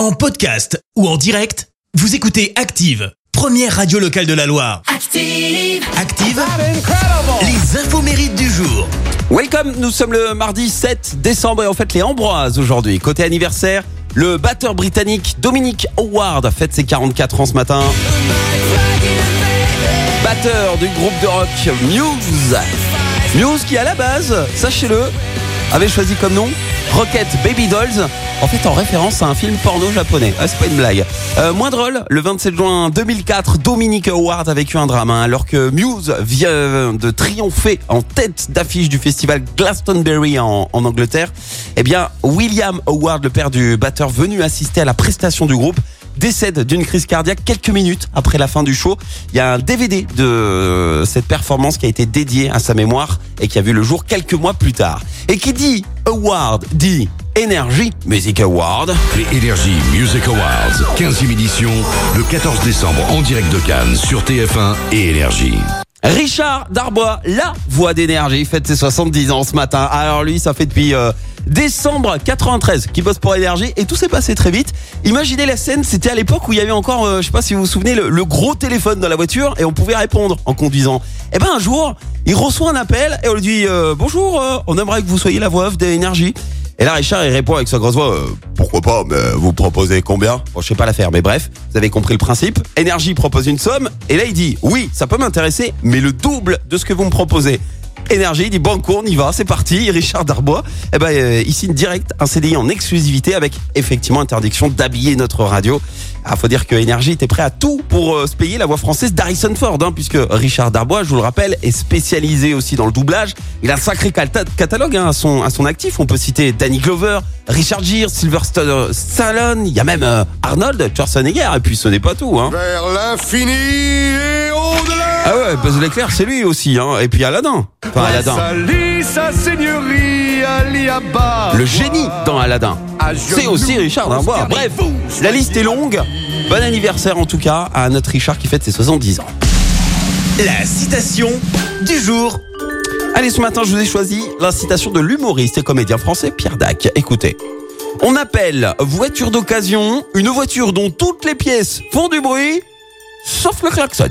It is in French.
En podcast ou en direct, vous écoutez Active, première radio locale de la Loire. Active. Active, les infos mérites du jour. Welcome, nous sommes le mardi 7 décembre et on fête les Ambroises aujourd'hui. Côté anniversaire, le batteur britannique Dominic Howard fête ses 44 ans ce matin. Batteur du groupe de rock Muse. Muse qui à la base, sachez-le, avait choisi comme nom Rocket Baby Dolls, en fait en référence à un film porno japonais. Ah, c'est pas une blague. Euh, moins drôle, le 27 juin 2004, Dominic Howard a vécu un drame hein, alors que Muse vient de triompher en tête d'affiche du festival Glastonbury en, en Angleterre. Eh bien, William Howard, le père du batteur venu assister à la prestation du groupe, décède d'une crise cardiaque quelques minutes après la fin du show. Il y a un DVD de cette performance qui a été dédié à sa mémoire et qui a vu le jour quelques mois plus tard. Et qui dit Award dit Energy Music Award. Les Energy Music Awards, 15e édition, le 14 décembre en direct de Cannes sur TF1 et Énergie. Richard Darbois, la voix d'énergie, fête ses 70 ans ce matin. Alors lui, ça fait depuis euh, décembre 93 qu'il bosse pour énergie et tout s'est passé très vite. Imaginez la scène, c'était à l'époque où il y avait encore, euh, je sais pas si vous vous souvenez, le, le gros téléphone dans la voiture et on pouvait répondre en conduisant. Et ben un jour, il reçoit un appel et on lui dit euh, bonjour, euh, on aimerait que vous soyez la voix off d'énergie. Et là, Richard, il répond avec sa grosse voix, euh, pourquoi pas, mais vous proposez combien? Bon, je sais pas la faire, mais bref, vous avez compris le principe. Énergie propose une somme, et là, il dit, oui, ça peut m'intéresser, mais le double de ce que vous me proposez. Énergie, il dit, banco, on y va, c'est parti. Richard Darbois, eh ben, euh, il signe direct un CDI en exclusivité avec effectivement interdiction d'habiller notre radio. Ah, faut dire que Énergie était prêt à tout pour euh, se payer la voix française d'Harrison Ford, hein, puisque Richard Darbois, je vous le rappelle, est spécialisé aussi dans le doublage. Il a un sacré cata- catalogue hein, à, son, à son actif. On peut citer Danny Glover, Richard Gere, Sylvester Stallone, il y a même euh, Arnold Schwarzenegger, et puis ce n'est pas tout. Hein. Vers l'infini et au-delà. Ah ouais, Buzz l'éclair, c'est lui aussi, hein. et puis Aladdin. Enfin, Aladdin. Salut sa seigneurie Aliaba. Le génie dans Aladdin. C'est aussi Richard Darbois. Bref, la liste est longue. Bon anniversaire en tout cas à notre Richard qui fête ses 70 ans. La citation du jour. Allez, ce matin, je vous ai choisi la citation de l'humoriste et comédien français Pierre Dac. Écoutez. On appelle voiture d'occasion une voiture dont toutes les pièces font du bruit, sauf le klaxon.